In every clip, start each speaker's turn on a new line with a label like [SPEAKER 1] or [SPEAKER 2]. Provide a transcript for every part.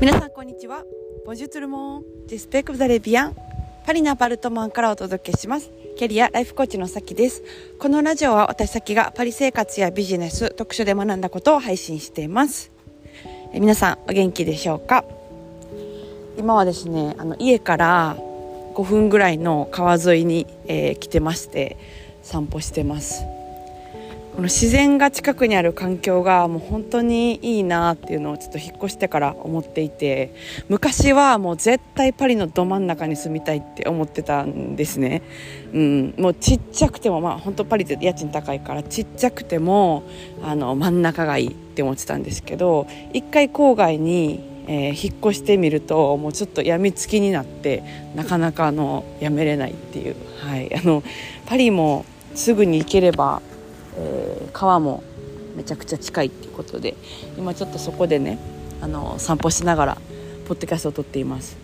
[SPEAKER 1] 皆さんこんにちは。ボジュツルモンジスペクザレビアン。パリのアパルトマンからお届けします。キャリアライフコーチのさきです。このラジオは私さきがパリ生活やビジネス特殊で学んだことを配信しています。え皆さんお元気でしょうか？今はですねあの家から5分ぐらいの川沿いに、えー、来てまして散歩してます。この自然が近くにある環境がもう本当にいいなっていうのをちょっと引っ越してから思っていて昔はもう絶対パリのど真ん中に住みたいって思ってたんですね、うん、もうちっちゃくてもまあ本当パリって家賃高いからちっちゃくてもあの真ん中がいいって思ってたんですけど一回郊外にえー、引っ越してみるともうちょっとやみつきになってなかなかあのやめれないっていう、はい、あのパリもすぐに行ければ、えー、川もめちゃくちゃ近いっていうことで今ちょっとそこでねあの散歩しながらポッドキャストを撮っています。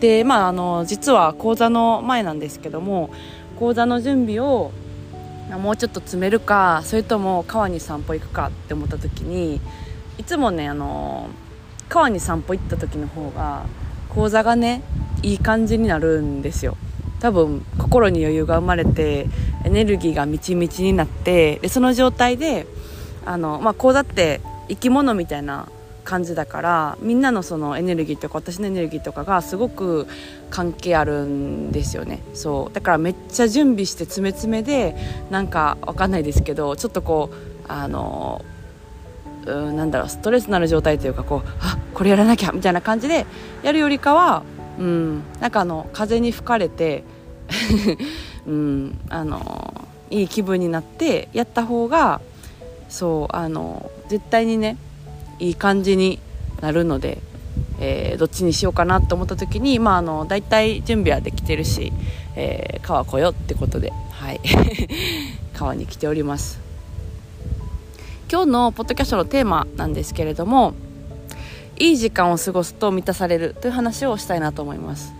[SPEAKER 1] でまああの実は講座の前なんですけども講座の準備をもうちょっと詰めるかそれとも川に散歩行くかって思った時にいつもねあの川に散歩行った時の方が講座がねいい感じになるんですよ。多分心に余裕が生まれてエネルギーがみちみちになってでその状態であの、まあ、講座って生き物みたいな感じだからみんなのそのエネルギーとか私のエネルギーとかがすごく関係あるんですよね。そう。だからめっちゃ準備して詰め詰めでなんかわかんないですけどちょっとこうあのうんなんだろうストレスのある状態というかこうあこれやらなきゃみたいな感じでやるよりかは、うん、なんかあの風に吹かれて、うん、あのいい気分になってやった方がそうあの絶対にねいい感じになるので、えー、どっちにしようかなと思った時に、まあ、あの大体準備はできてるし、えー、川来よってことで、はい、川に来ております。今日のポッドキャストのテーマなんですけれどもいい時間を過ごすと満たされるという話をしたいなと思います、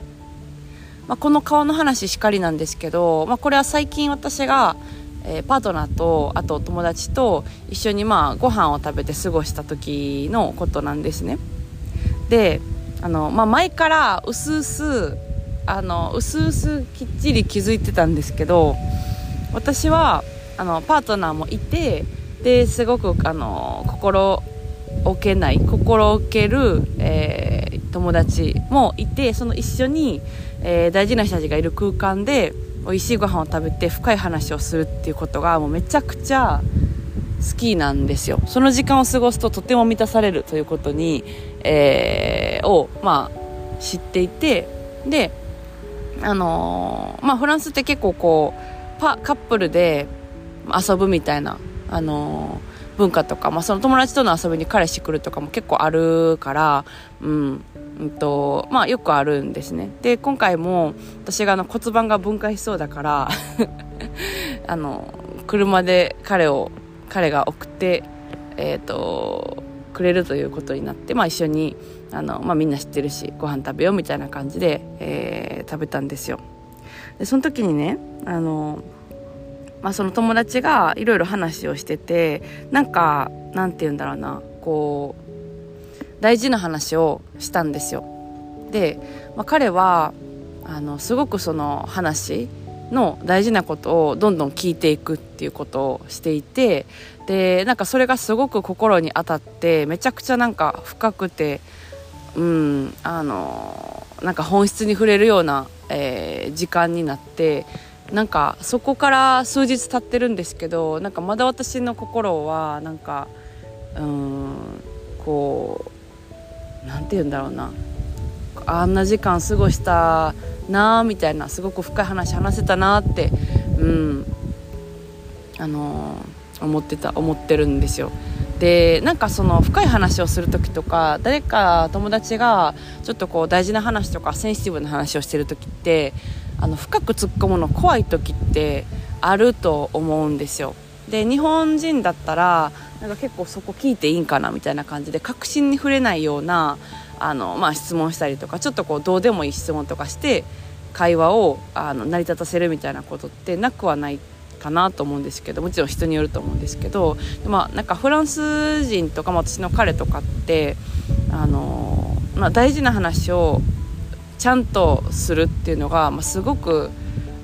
[SPEAKER 1] まあ、この顔の話しかりなんですけど、まあ、これは最近私が、えー、パートナーとあと友達と一緒にまあご飯を食べて過ごした時のことなんですね。であの、まあ、前からうすうすあのうすうすきっちり気づいてたんですけど私はあのパートナーもいてですごくあの心置けない心置ける、えー、友達もいてその一緒に、えー、大事な人たちがいる空間で美味しいご飯を食べて深い話をするっていうことがもうめちゃくちゃ好きなんですよ。その時間を過ごすととても満たされるということに、えー、を、まあ、知っていてであのー、まあ、フランスって結構こうパカップルで遊ぶみたいなあの文化とか、まあ、その友達との遊びに彼氏来るとかも結構あるから、うん、うんと、まあよくあるんですね。で、今回も私があの骨盤が分解しそうだから あの、車で彼を、彼が送って、えっ、ー、と、くれるということになって、まあ一緒に、あの、まあみんな知ってるし、ご飯食べようみたいな感じで、えー、食べたんですよ。で、その時にね、あの、まあ、その友達がいろいろ話をしててなんかなんて言うんだろうなこう大事な話をしたんですよ。で、まあ、彼はあのすごくその話の大事なことをどんどん聞いていくっていうことをしていてでなんかそれがすごく心に当たってめちゃくちゃなんか深くてうんあのなんか本質に触れるような、えー、時間になってなんかそこから数日経ってるんですけどなんかまだ私の心はなんかうんこうなんて言うんだろうな。あんな時間過ごしたなーみたいなすごく深い話話せたなってうん。あのー、思ってた思ってるんですよ。でなんかその深い話をする時とか誰か友達がちょっとこう大事な話とかセンシティブな話をしてる時ってあの深く突っ込むの怖い時ってあると思うんですよ。で日本人だったらなんか結構そこ聞いていいんかなみたいな感じで確信に触れないようなあの、まあ、質問したりとかちょっとこうどうでもいい質問とかして会話をあの成り立たせるみたいなことってなくはないかなと思うんですけどもちろん人によると思うんですけどまあなんかフランス人とか私の彼とかってあのまあ、大事な話をちゃんとするっていうのが、まあ、すごく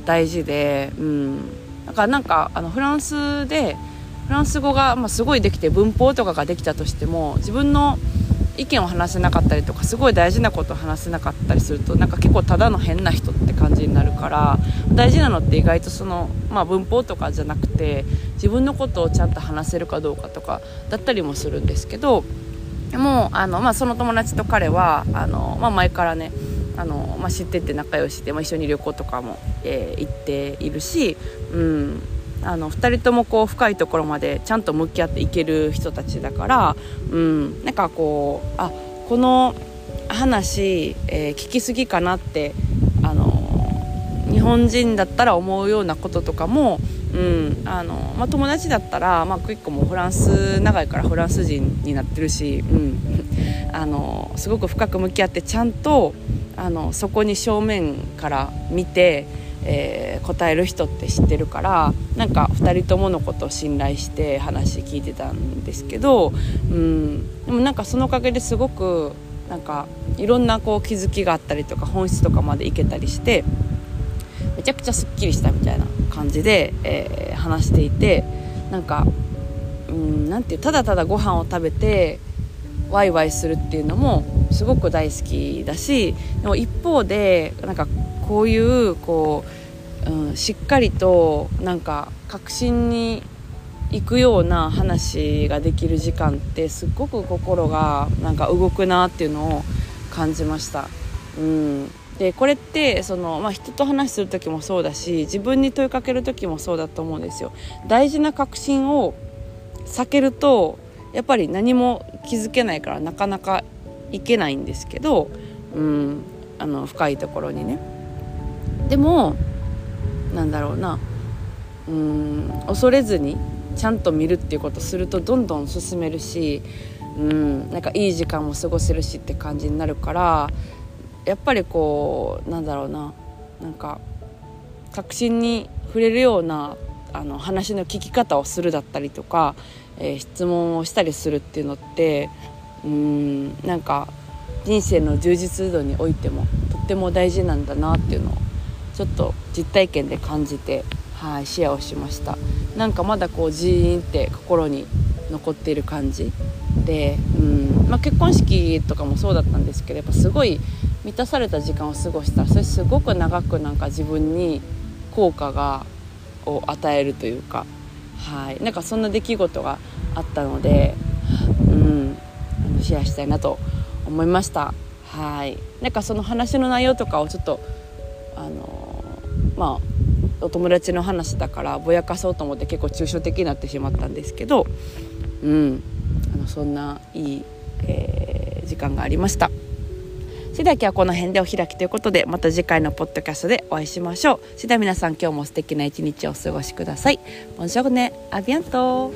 [SPEAKER 1] 大事で、うん、だからなんかあのフランスでフランス語が、まあ、すごいできて文法とかができたとしても自分の意見を話せなかったりとかすごい大事なことを話せなかったりするとなんか結構ただの変な人って感じになるから大事なのって意外とその、まあ、文法とかじゃなくて自分のことをちゃんと話せるかどうかとかだったりもするんですけどでもあの、まあ、その友達と彼はあの、まあ、前からねあの、まあ、知ってて仲良しで、まあ、一緒に旅行とかも、えー、行っているし、うん、あの2人ともこう深いところまでちゃんと向き合っていける人たちだから、うん、なんかこうあこの話、えー、聞きすぎかなってあの日本人だったら思うようなこととかも、うんあのまあ、友達だったら、まあ、クイックもフランス長いからフランス人になってるし、うん、あのすごく深く向き合ってちゃんとあのそこに正面から見てえー、答える人って知ってるからなんか2人とものことを信頼して話聞いてたんですけど、うん、でもなんかそのおかげですごくなんかいろんなこう気づきがあったりとか本質とかまでいけたりしてめちゃくちゃすっきりしたみたいな感じで、えー、話していてなんか、うん、なんていうただただご飯を食べてワイワイするっていうのもすごく大好きだしでも一方でなんかこういうこう、うん、しっかりとなんか確信に行くような話ができる時間ってすっごく心がなんか動くなっていうのを感じました。うんでこれってその、まあ、人と話する時もそうだし自分に問いかける時もそうだと思うんですよ。大事な確信を避けるとやっぱり何も気づけないからなかなかいけないんですけど、うん、あの深いところにね。でもなんだろうな。うん恐れずにちゃんと見るっていうことするとどんどん進めるしうんなんかいい時間も過ごせるしって感じになるからやっぱりこうなんだろうな。なんか確信に触れるようなあの話の聞き方をするだったりとか、えー、質問をしたりするっていうのってうんなんか人生の充実度においてもとっても大事なんだなっていうのをちょっと実体験で感じて、はい、シェアをしました。なんかまだこうジーンって心に残っている感じで、うん。まあ、結婚式とかもそうだったんですけどやっぱすごい満たされた時間を過ごした。らそれすごく長くなんか自分に効果がを与えるというか、はい、なんかそんな出来事があったので、うん、シェアしたいなと思いました。はい。なんかその話の内容とかをちょっとあのまあお友達の話だからぼやかそうと思って結構抽象的になってしまったんですけど、うん、あのそんないい、えー、時間がありました。それでは今日はこの辺でお開きということでまた次回のポッドキャストでお会いしましょう。それでは皆さん今日も素敵な一日をお過ごしください。ボンジョルネ、アビアント